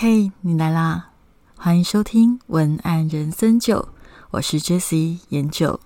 嘿，你来啦！欢迎收听文案人生九，我是 Jessie 研九。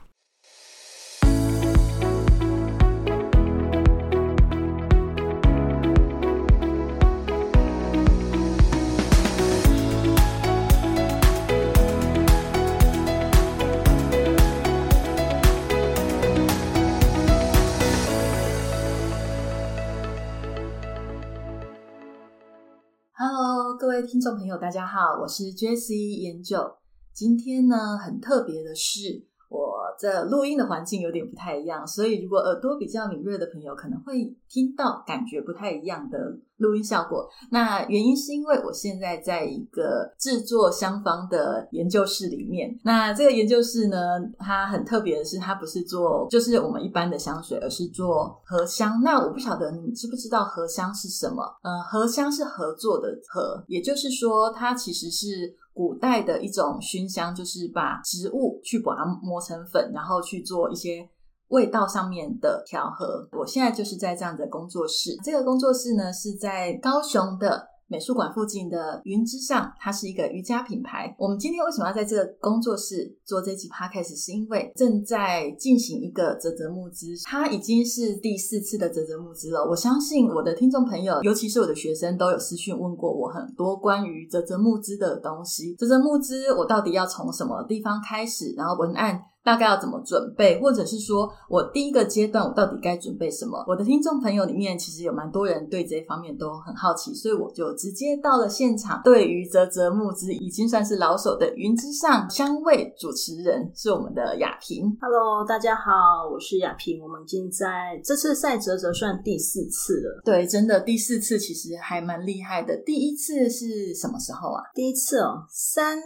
大家好，我是 Jessie 研究。今天呢，很特别的是，我这录音的环境有点不太一样，所以如果耳朵比较敏锐的朋友，可能会听到感觉不太一样的录音效果。那原因是因为我现在在一个制作香方的研究室里面。那这个研究室呢，它很特别的是，它不是做就是我们一般的香水，而是做合香。那我不晓得你知不知道合香是什么？呃，合香是合作的合，也就是说，它其实是。古代的一种熏香，就是把植物去把它磨成粉，然后去做一些味道上面的调和。我现在就是在这样的工作室，这个工作室呢是在高雄的。美术馆附近的云之上，它是一个瑜伽品牌。我们今天为什么要在这个工作室做这集 podcast？是因为正在进行一个泽泽募资，它已经是第四次的泽泽募资了。我相信我的听众朋友，尤其是我的学生，都有私讯问过我很多关于泽泽募资的东西。泽泽募资，我到底要从什么地方开始？然后文案。大概要怎么准备，或者是说我第一个阶段我到底该准备什么？我的听众朋友里面其实有蛮多人对这方面都很好奇，所以我就直接到了现场。对于泽泽木之已经算是老手的云之上香味主持人是我们的雅萍。Hello，大家好，我是雅萍。我们已经在这次赛泽泽算第四次了。对，真的第四次其实还蛮厉害的。第一次是什么时候啊？第一次哦，三。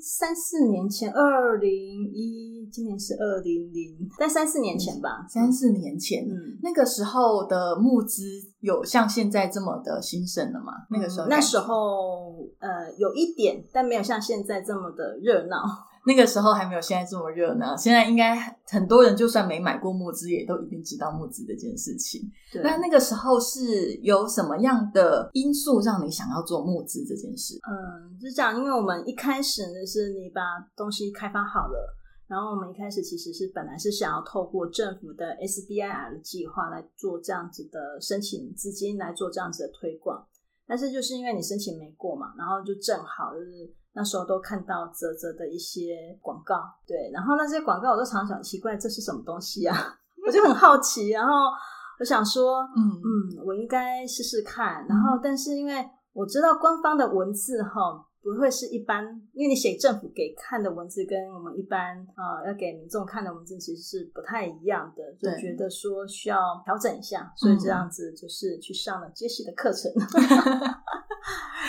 三四年前，二零一，今年是二零零，在三四年前吧。三四年前，嗯，那个时候的募资有像现在这么的兴盛了吗？那个时候，那时候，呃，有一点，但没有像现在这么的热闹。那个时候还没有现在这么热闹，现在应该很多人就算没买过募资，也都一定知道募资这件事情。那那个时候是有什么样的因素让你想要做募资这件事？嗯，是这样，因为我们一开始呢，是你把东西开发好了，然后我们一开始其实是本来是想要透过政府的 SBIR 的计划来做这样子的申请资金来做这样子的推广，但是就是因为你申请没过嘛，然后就正好就是。那时候都看到泽泽的一些广告，对，然后那些广告我都常常奇怪这是什么东西啊，我就很好奇，然后我想说，嗯嗯，我应该试试看，然后但是因为我知道官方的文字哈。不会是一般，因为你写政府给看的文字跟我们一般啊要给民众看的文字其实是不太一样的，就觉得说需要调整一下，所以这样子就是去上了杰西的课程，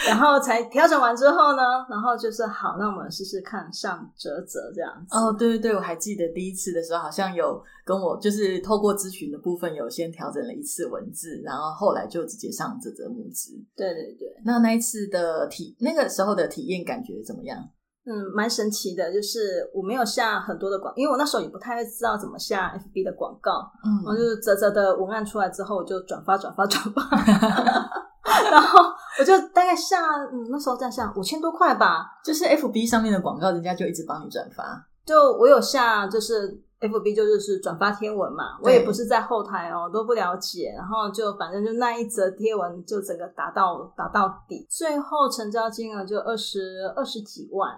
然后才调整完之后呢，然后就是好，那我们试试看上折折这样子。哦，对对对，我还记得第一次的时候好像有跟我就是透过咨询的部分有先调整了一次文字，然后后来就直接上折折木字。对对对，那那一次的体那个时候的。体验感觉怎么样？嗯，蛮神奇的，就是我没有下很多的广，因为我那时候也不太知道怎么下 FB 的广告，嗯，我就是泽泽的文案出来之后，我就转发转发转发，然后我就大概下，嗯，那时候在下五千多块吧，就是 FB 上面的广告，人家就一直帮你转发，就我有下，就是。F B 就是是转发贴文嘛，我也不是在后台哦，都不了解，然后就反正就那一则贴文就整个打到打到底，最后成交金额就二十二十几万。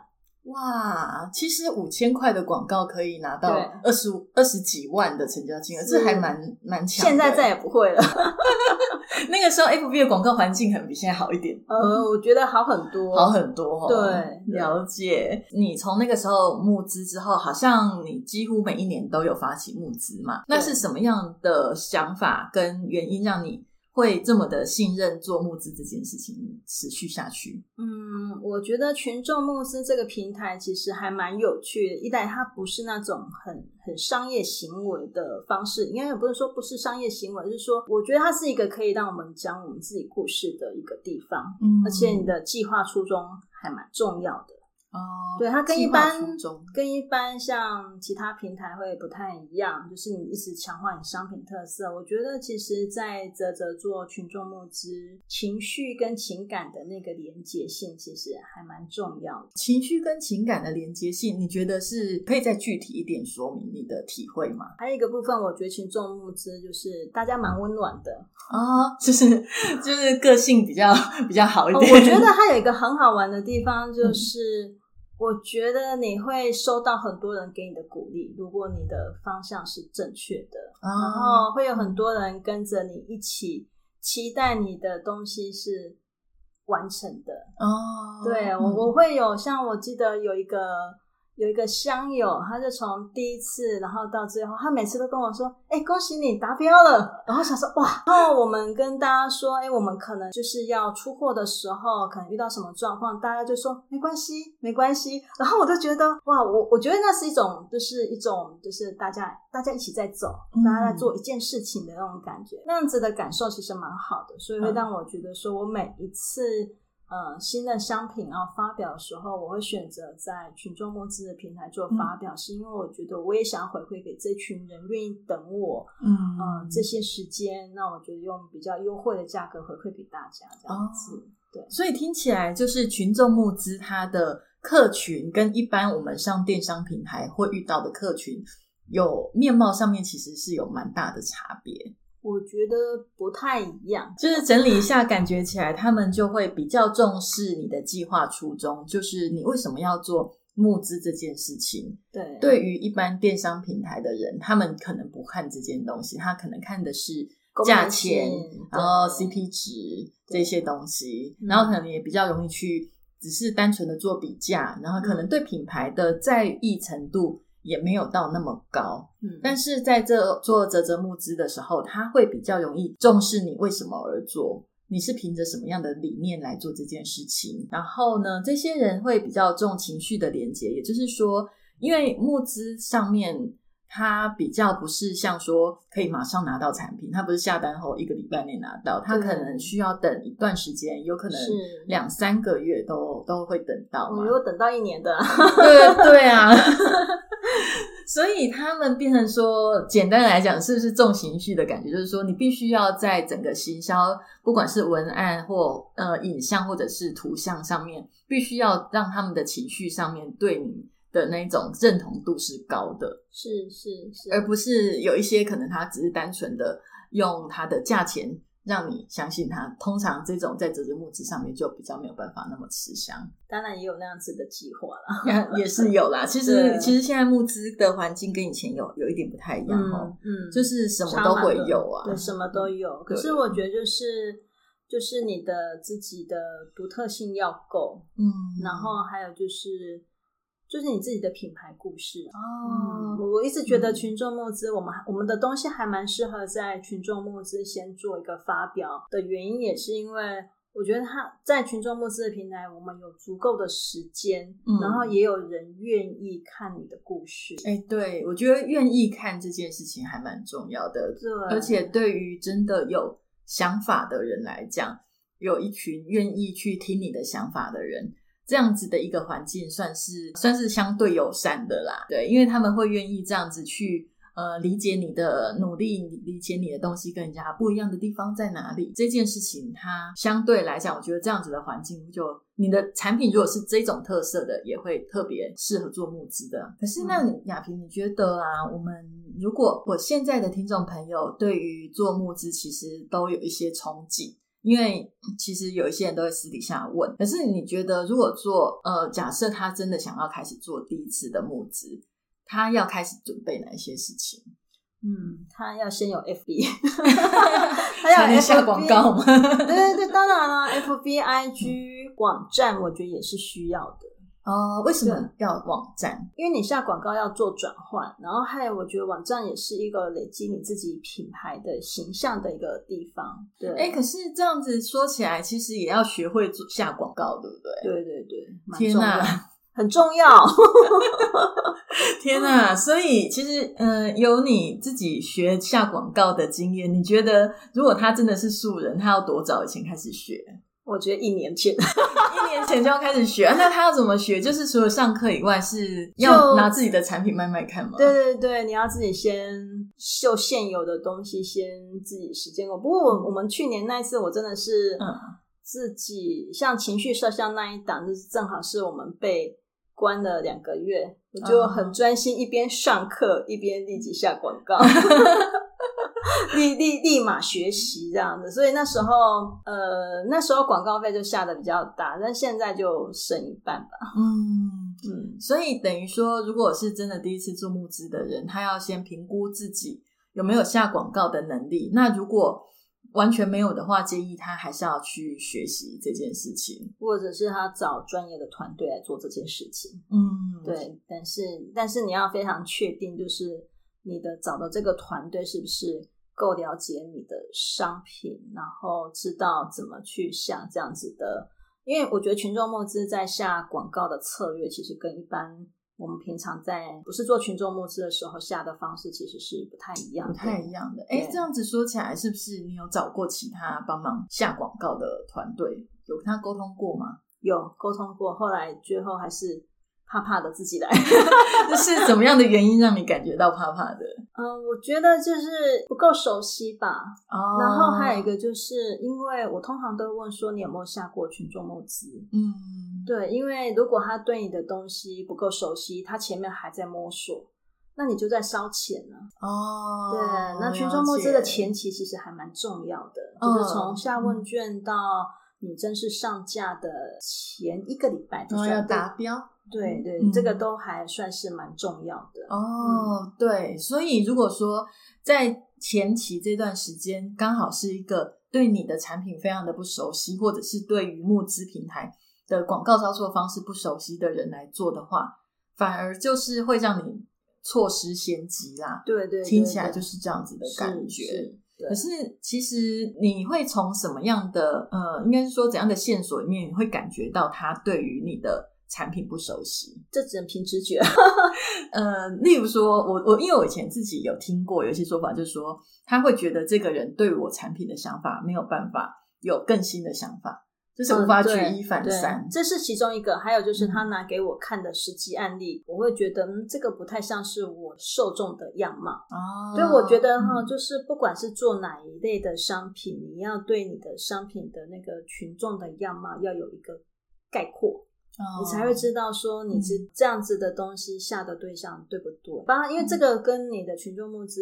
哇，其实五千块的广告可以拿到二十五二十几万的成交金额，这还蛮蛮强。现在再也不会了。那个时候，F B 的广告环境可能比现在好一点。呃，我觉得好很多，好很多。对，了解。你从那个时候募资之后，好像你几乎每一年都有发起募资嘛？那是什么样的想法跟原因让你？会这么的信任做募资这件事情持续下去？嗯，我觉得群众募资这个平台其实还蛮有趣的。一来它不是那种很很商业行为的方式，应该也不是说不是商业行为，是说我觉得它是一个可以让我们讲我们自己故事的一个地方。嗯，而且你的计划初衷还蛮重要的。哦，对它跟一般跟一般像其他平台会不太一样，就是你一直强化你商品特色。我觉得其实，在泽泽做群众募资，情绪跟情感的那个连接性，其实还蛮重要的。情绪跟情感的连接性，你觉得是可以再具体一点说明你的体会吗？还有一个部分，我觉得群众募资就是大家蛮温暖的。啊、就是 就是个性比较比较好一哦点。我觉得它有一个很好玩的地方，就是、我觉得你会收到很多人给你的鼓励，如果你的方向是正确的，然啊，后会有很多人跟着你一起期待你的东西是完成的。哦，对我，嗯。我会有像我记得有一个有一个乡友，他就从第一次，然后到最后，他每次都跟我说：“哎、恭喜你达标了。”然后想说哇，然后我们跟大家说：“哎、我们可能就是要出货的时候，可能遇到什么状况，大家就说没关系，没关系。”然后我就觉得哇，我我觉得那是一种，就是一种，就是大家大家一起在走，大家在做一件事情的那种感觉，那样子的感受其实蛮好的，所以会让我觉得说我每一次。呃，新的商品要发表的时候，我会选择在群众募资的平台做发表，是因为我觉得我也想回馈给这群人愿意等我，嗯呃，这些时间，那我觉得用比较优惠的价格回馈给大家，这样子。对，所以听起来就是群众募资，它的客群跟一般我们上电商平台会遇到的客群，有面貌上面其实是有蛮大的差别。我觉得不太一样。就是整理一下，感觉起来他们就会比较重视你的计划初衷，就是你为什么要做募资这件事情。对对于一般电商平台的人，他们可能不看这件东西，他可能看的是价钱，然后 CP 值这些东西，嗯然后可能也比较容易去只是单纯的做比价，然后可能对品牌的在意程度也没有到那么高。嗯，但是在这做泽泽募资的时候，他会比较容易重视你为什么而做，你是凭着什么样的理念来做这件事情。然后呢，这些人会比较重情绪的连接，也就是说，因为募资上面。它比较不是像说可以马上拿到产品，它不是下单后一个礼拜内拿到，它可能需要等一段时间，有可能两三个月都都会等到嘛我。有等到一年的，对对啊，所以他们变成说，简单来讲，是不是重情绪的感觉？就是说，你必须要在整个行销，不管是文案或呃影像或者是图像上面，必须要让他们的情绪上面对你的那种认同度是高的，是是是，而不是有一些可能他只是单纯的用他的价钱。让你相信它，通常这种在折折木质上面就比较没有办法那么吃香。当然也有那样子的计划啦。也是有啦。其实对其实现在募资的环境跟以前有有一点不太一样哦，嗯，就是什么都会有啊。对，什么都有。可是我觉得就是就是你的自己的独特性要够，嗯，然后还有就是就是你自己的品牌故事。嗯，哦，我我一直觉得嗯群众募资，我们我们的东西还蛮适合在群众募资先做一个发表的原因，也是因为我觉得他在群众募资的平台，我们有足够的时间，嗯然后也有人愿意看你的故事。哎、对，我觉得愿意看这件事情还蛮重要的，对，而且对于真的有想法的人来讲，有一群愿意去听你的想法的人。这样子的一个环境算是算是相对友善的啦，对，因为他们会愿意这样子去呃理解你的努力，理解你的东西跟人家不一样的地方在哪里。这件事情它相对来讲，我觉得这样子的环境就你的产品如果是这种特色的，也会特别适合做募资的。可是那你雅萍，你觉得啊，我们如果我现在的听众朋友对于做募资其实都有一些憧憬。因为其实有一些人都会私底下问，可是你觉得如果做呃，假设他真的想要开始做第一次的募资，他要开始准备哪一些事情？嗯，他要先有 FB，他要下广告吗？对对对，当然了，FB、IG 网站，我觉得也是需要的，哦，为什么要网站？因为你下广告要做转换，然后还有我觉得网站也是一个累积你自己品牌的形象的一个地方。对，哎、可是这样子说起来，其实也要学会做下广告，对不对？对对对，蛮天哪很重要。天啊！所以其实，嗯、有你自己学下广告的经验，你觉得如果他真的是素人，他要多早以前开始学？我觉得一年前，一年前就要开始学。那他要怎么学？就是除了上课以外，是要拿自己的产品卖卖看吗？对对对，你要自己先秀现有的东西，先自己实践过。不过我我们去年那一次，我真的是自己像情绪摄像那一档，就是正好是我们被关了两个月，我就很专心，一边上课一边立即下广告。立立立马学习这样子，所以那时候呃那时候广告费就下的比较大，但现在就省一半吧。嗯嗯，所以等于说，如果是真的第一次做募资的人，他要先评估自己有没有下广告的能力。那如果完全没有的话，建议他还是要去学习这件事情，或者是他找专业的团队来做这件事情。嗯，对，但是但是你要非常确定，就是你的找的这个团队是不是。够了解你的商品，然后知道怎么去下这样子的，因为我觉得群众募资在下广告的策略，其实跟一般我们平常在不是做群众募资的时候下的方式，其实是不太一样，不太一样的。哎，这样子说起来，是不是你有找过其他帮忙下广告的团队，有跟他沟通过吗？有沟通过，后来最后还是。怕怕的自己来，这是 怎么样的原因让你感觉到怕怕的？嗯，我觉得就是不够熟悉吧。哦，然后还有一个就是因为我通常都问说你有没有下过群众募资？嗯，对，因为如果他对你的东西不够熟悉，他前面还在摸索，那你就在烧钱呢。哦，对，那群众募资的前期其实还蛮重要的，就是从下问卷到你正式上架的前一个礼拜，都要达标。对对，这个都还算是蛮重要的哦。对，所以如果说在前期这段时间刚好是一个对你的产品非常的不熟悉，或者是对于募资平台的广告操作方式不熟悉的人来做的话，反而就是会让你错失先机啦。对对，听起来就是这样子的感觉。可是其实你会从什么样的呃，应该是说怎样的线索里面，你会感觉到他对于你的。产品不熟悉，这只能凭直觉。呃，例如说，我我因为我以前自己有听过有一些说法，就是说他会觉得这个人对我产品的想法没有办法有更新的想法，就是无法举一反三。这是其中一个，还有就是他拿给我看的实际案例，我会觉得嗯，这个不太像是我受众的样貌。哦，所以我觉得哈，就是不管是做哪一类的商品，你要对你的商品的那个群众的样貌要有一个概括。你才会知道说你是这样子的东西下的对象对不对？当然，因为这个跟你的群众募资，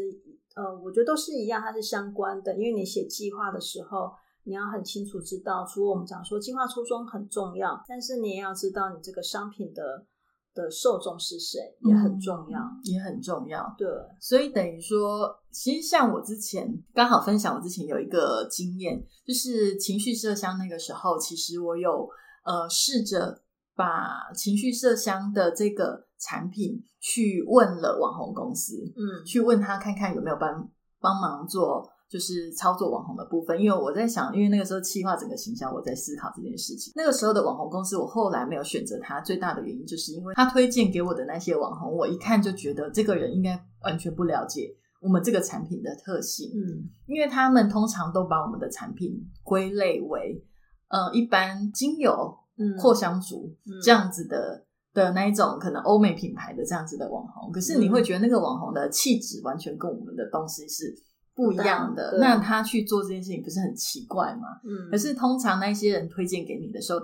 呃，我觉得都是一样，它是相关的。因为你写计划的时候，你要很清楚知道，除了我们讲说计划初衷很重要，但是你也要知道你这个商品的的受众是谁也很重要，也很重要。对，所以等于说，其实像我之前刚好分享，我之前有一个经验，就是情绪麝香那个时候，其实我有呃试着。把情绪麝香的这个产品去问了网红公司，嗯，去问他看看有没有帮帮忙做，就是操作网红的部分。因为我在想，因为那个时候企划整个形象，我在思考这件事情。那个时候的网红公司，我后来没有选择它，最大的原因就是因为他推荐给我的那些网红，我一看就觉得这个人应该完全不了解我们这个产品的特性，嗯，因为他们通常都把我们的产品归类为，呃，一般精油。扩香族这样子的的那一种，可能欧美品牌的这样子的网红，可是你会觉得那个网红的气质完全跟我们的东西是不一样的。那他去做这件事情不是很奇怪吗？嗯。可是通常那些人推荐给你的时候，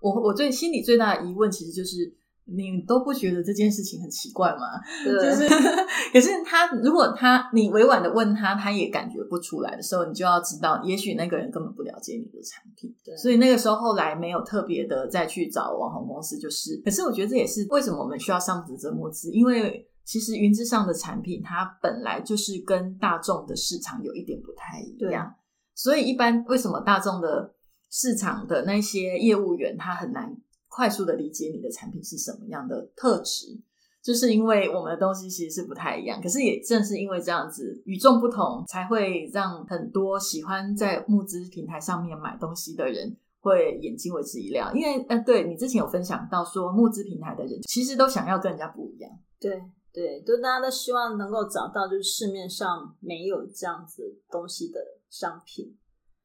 我我最心里最大的疑问其实就是。你都不觉得这件事情很奇怪吗？就是，可是他如果他你委婉的问他，他也感觉不出来的时候，你就要知道，也许那个人根本不了解你的产品。对，所以那个时候后来没有特别的再去找网红公司，就是。可是我觉得这也是为什么我们需要上职责募资，因为其实云之上的产品它本来就是跟大众的市场有一点不太一样，所以一般为什么大众的市场的那些业务员他很难。快速的理解你的产品是什么样的特质，就是因为我们的东西其实是不太一样。可是也正是因为这样子与众不同，才会让很多喜欢在募资平台上面买东西的人会眼睛为之一亮。因为，呃，对你之前有分享到说，募资平台的人其实都想要跟人家不一样。对对，都大家都希望能够找到就是市面上没有这样子东西的商品。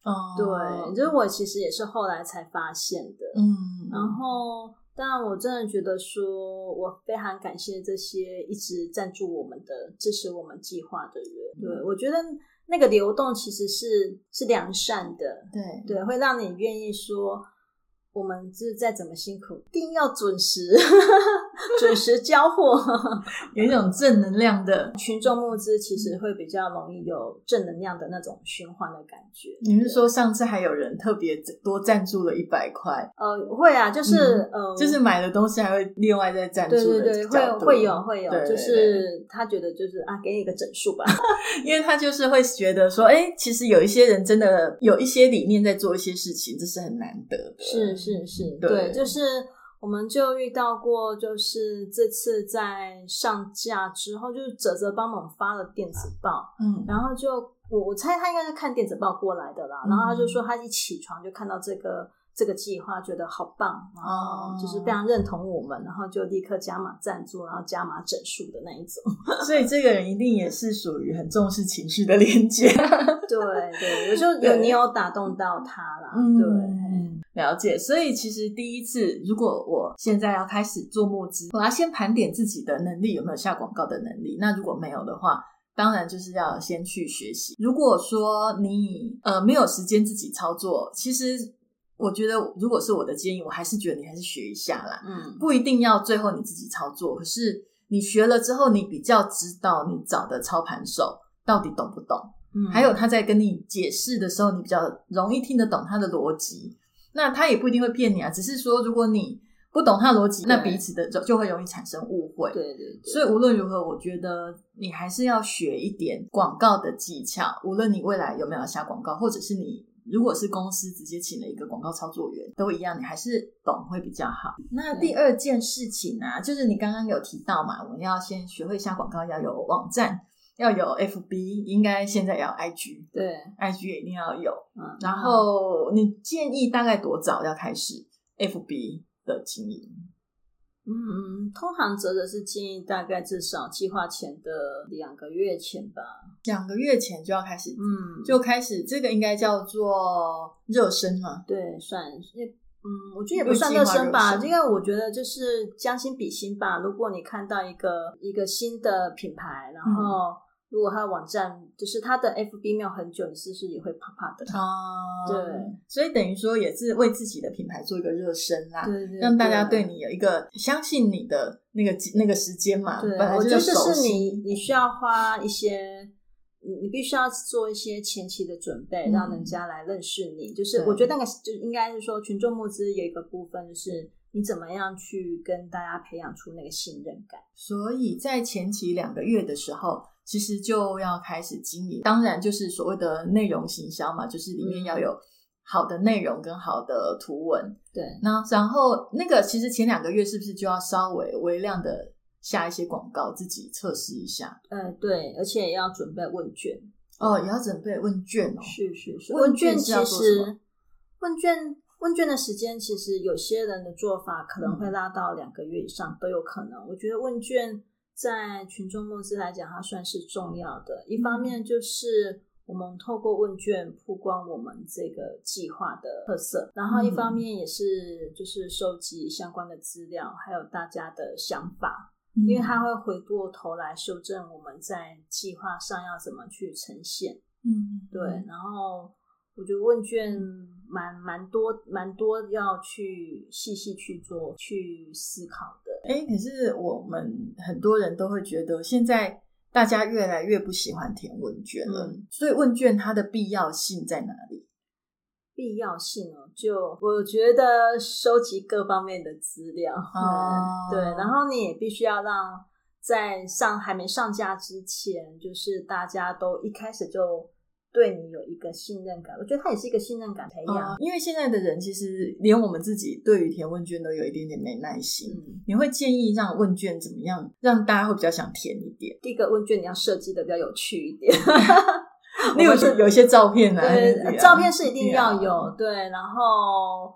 哦，对，就是我其实也是后来才发现的。嗯，然后，但我真的觉得说，我非常感谢这些一直赞助我们的、支持我们计划的人。对我觉得那个流动其实是是良善的，对对，会让你愿意说。我们是再怎么辛苦，一定要准时，准时交货，有一种正能量的群众募资，其实会比较容易有正能量的那种循环的感觉。你是说上次还有人特别多赞助了一百块？呃，会啊，就是呃，就是买的东西还会另外再赞助。对对对，会会有会有，就是他觉得就是啊，给你一个整数吧，因为他就是会觉得说，哎，其实有一些人真的有一些理念在做一些事情，这是很难得的。是。是是，对，就是我们就遇到过，就是这次在上架之后，就是泽泽帮忙发了电子报，嗯，然后就我我猜他应该是看电子报过来的啦，然后他就说他一起床就看到这个。这个计划觉得好棒啊，就是非常认同我们，然后就立刻加码赞助，然后加码整数的那一种。所以这个人一定也是属于很重视情绪的连接。对 对，有时候有你有打动到他啦。对，了解。所以其实第一次，如果我现在要开始做募资，我要先盘点自己的能力有没有下广告的能力。那如果没有的话，当然就是要先去学习。如果说你呃没有时间自己操作，其实。我觉得，如果是我的建议，我还是觉得你还是学一下啦。嗯，不一定要最后你自己操作，可是你学了之后，你比较知道你找的操盘手到底懂不懂。嗯，还有他在跟你解释的时候，你比较容易听得懂他的逻辑。那他也不一定会骗你啊，只是说如果你不懂他的逻辑，那彼此的就就会容易产生误会。对对。所以无论如何，我觉得你还是要学一点广告的技巧。无论你未来有没有下广告，或者是你。如果是公司直接请了一个广告操作员，都一样，你还是懂会比较好。那第二件事情啊，就是你刚刚有提到嘛，我们要先学会下广告，要有网站，要有 FB，应该现在要 IG，对，IG 也一定要有。嗯，然后你建议大概多早要开始 FB 的经营？嗯，通常泽泽是建议大概至少计划前的两个月前吧，两个月前就要开始，嗯，就开始这个应该叫做热身嘛，对，算，嗯，我觉得也不算热身吧，因为我觉得就是将心比心吧。如果你看到一个一个新的品牌，然后。如果他的网站就是他的 FB 没有很久，你是不是也会怕怕的啊？对，所以等于说也是为自己的品牌做一个热身啦，对对，让大家对你有一个相信你的那个那个时间嘛。对，我觉得是你你需要花一些，你你必须要做一些前期的准备，让人家来认识你。就是我觉得那个就应该是说群众募资有一个部分，就是你怎么样去跟大家培养出那个信任感。所以在前期两个月的时候。其实就要开始经营，当然就是所谓的内容行销嘛，就是里面要有好的内容跟好的图文。对，那然后那个其实前两个月是不是就要稍微微量的下一些广告，自己测试一下？嗯，对，而且也要准备问卷哦，也要准备问卷哦。是是是，问卷其实问卷问卷的时间，其实有些人的做法可能会拉到两个月以上都有可能。我觉得问卷。在群众募资来讲，它算是重要的。一方面就是我们透过问卷曝光我们这个计划的特色，然后一方面也是就是收集相关的资料，还有大家的想法，因为它会回过头来修正我们在计划上要怎么去呈现。嗯，对。然后我觉得问卷蛮蛮多蛮多要去细细去做去思考的。哎，可是我们很多人都会觉得，现在大家越来越不喜欢填问卷了。所以问卷它的必要性在哪里？必要性哦，就我觉得收集各方面的资料，对，然后你也必须要让在上还没上架之前，就是大家都一开始就。对你有一个信任感，我觉得它也是一个信任感培养。因为现在的人其实连我们自己对于填问卷都有一点点没耐心。嗯，你会建议让问卷怎么样，让大家会比较想填一点？第一个问卷你要设计的比较有趣一点，例如说有一些照片啊，对，照片是一定要有。对，然后，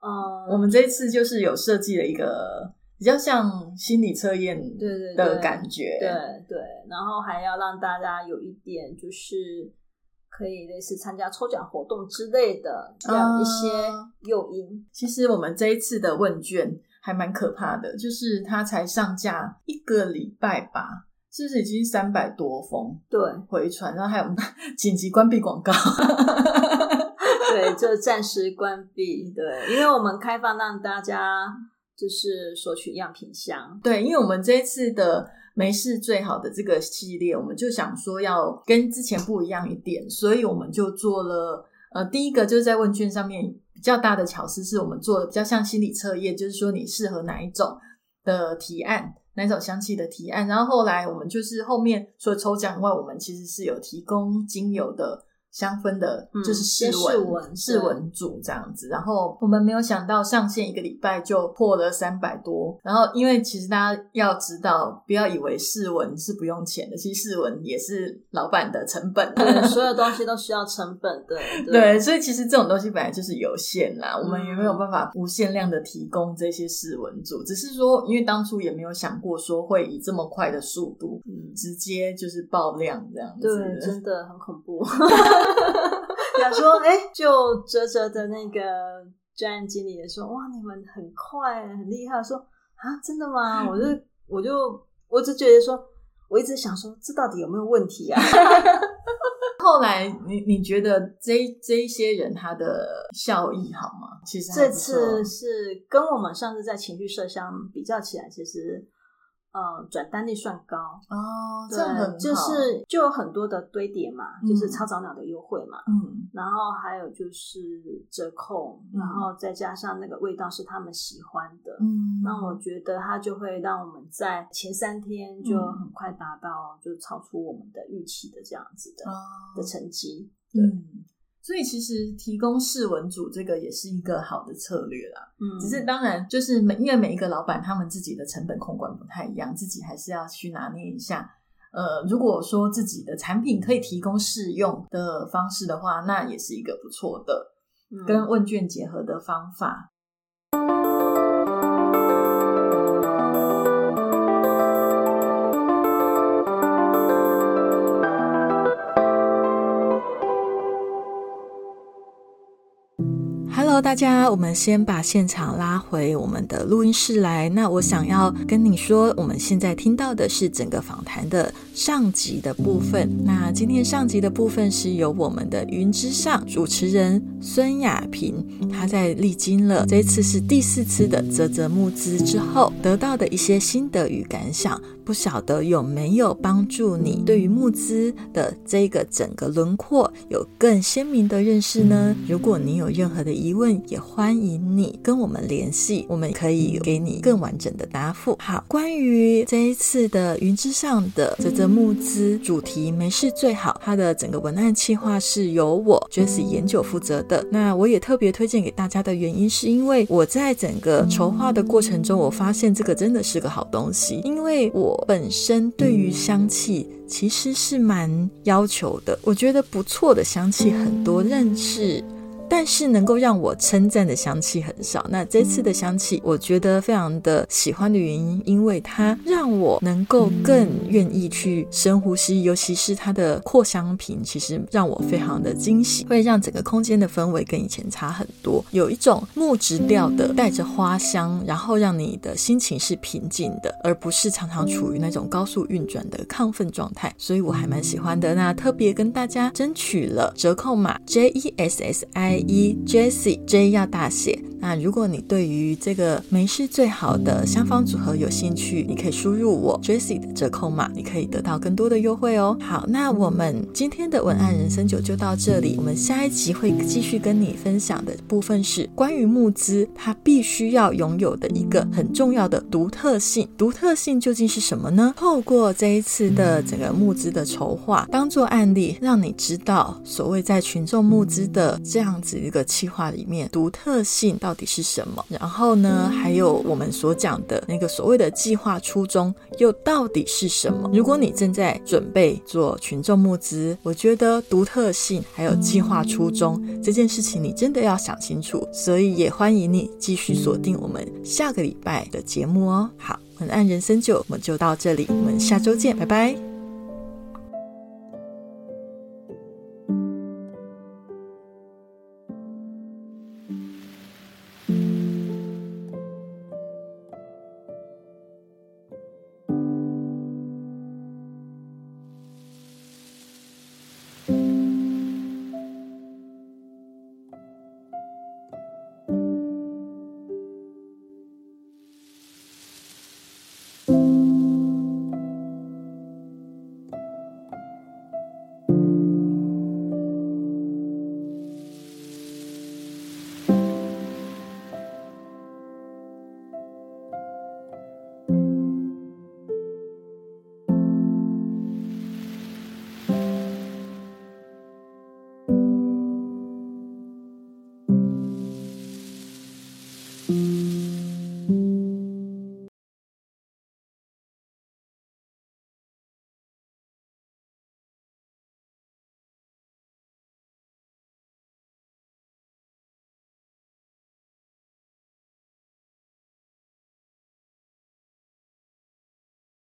嗯，我们这一次就是有设计了一个比较像心理测验对对的感觉，对对，然后还要让大家有一点就是。可以类似参加抽奖活动之类的，这样一些诱因。其实我们这一次的问卷还蛮可怕的，就是它才上架一个礼拜吧，是不是已经三百多封对回传？然后还有 紧急关闭广告。对，就暂时关闭。对，因为我们开放让大家就是索取样品箱。对，因为我们这一次的没事最好的这个系列，我们就想说要跟之前不一样一点，所以我们就做了呃，第一个就是在问卷上面比较大的巧思，是我们做的比较像心理测验，就是说你适合哪一种的提案，哪种香气的提案。然后后来我们就是后面除了抽奖外，我们其实是有提供精油的。香氛的，就是试闻试闻组这样子，然后我们没有想到上线一个礼拜就破了三百多，然后因为其实大家要知道，不要以为试闻是不用钱的，其实试闻也是老板的成本，对，所有东西都需要成本，对 对，所以其实这种东西本来就是有限啦，我们也没有办法无限量的提供这些试闻组，只是说因为当初也没有想过说会以这么快的速度，直接就是爆量这样子，对，真的很恐怖。想说，哎，就哲哲的那个专案经理也说，哇，你们很快，很厉害。说啊，真的吗？我就，我就，我只觉得说，我一直想说，这到底有没有问题啊？后来，你你觉得这这一些人他的效益好吗？其实这次是跟我们上次在情绪麝香比较起来，其实。呃，转单率算高哦，这很就是就有很多的堆叠嘛，就是超早鸟的优惠嘛，嗯，然后还有就是折扣，然后再加上那个味道是他们喜欢的，嗯，那我。觉得它就会让我们在前三天就很快达到，就超出我们的预期的这样子的的成绩，嗯。所以其实提供试文组这个也是一个好的策略啦。嗯，只是当然就是每因为每一个老板他们自己的成本控管不太一样，自己还是要去拿捏一下。呃，如果说自己的产品可以提供试用的方式的话，那也是一个不错的跟问卷结合的方法。大家，我们先把现场拉回我们的录音室来。那我想要跟你说，我们现在听到的是整个访谈的上集的部分。那今天上集的部分是由我们的云之上主持人孙雅萍，她在历经了这次是第四次的泽泽募资之后，得到的一些心得与感想。不晓得有没有帮助你对于募资的这个整个轮廓有更鲜明的认识呢？如果你有任何的疑问，也欢迎你跟我们联系，我们可以给你更完整的答复。好，关于这一次的云之上的这则募资主题，没事最好，它的整个文案计划是由我 Jessie 研究负责的。那我也特别推荐给大家的原因，是因为我在整个筹划的过程中，我发现这个真的是个好东西，因为我。本身对于香气其实是蛮要求的，我觉得不错的香气很多，认识。但是能够让我称赞的香气很少。那这次的香气，我觉得非常的喜欢的原因，因为它让我能够更愿意去深呼吸，尤其是它的扩香瓶，其实让我非常的惊喜，会让整个空间的氛围跟以前差很多，有一种木质调的，带着花香，然后让你的心情是平静的，而不是常常处于那种高速运转的亢奋状态。所以我还蛮喜欢的。那特别跟大家争取了折扣码 J E S S I。一 Jessie J 要大写。那如果你对于这个梅氏最好的香方组合有兴趣，你可以输入我 Jesse 的折扣码，你可以得到更多的优惠哦。好，那我们今天的文案人生酒就到这里，我们下一集会继续跟你分享的部分是关于募资，它必须要拥有的一个很重要的独特性。独特性究竟是什么呢？透过这一次的整个募资的筹划，当做案例，让你知道所谓在群众募资的这样子一个企划里面，独特性到底是什么？然后呢，还有我们所讲的那个所谓的计划初衷又到底是什么？如果你正在准备做群众募资，我觉得独特性还有计划初衷这件事情，你真的要想清楚。所以也欢迎你继续锁定我们下个礼拜的节目哦。好，文案人生就我们就到这里，我们下周见，拜拜。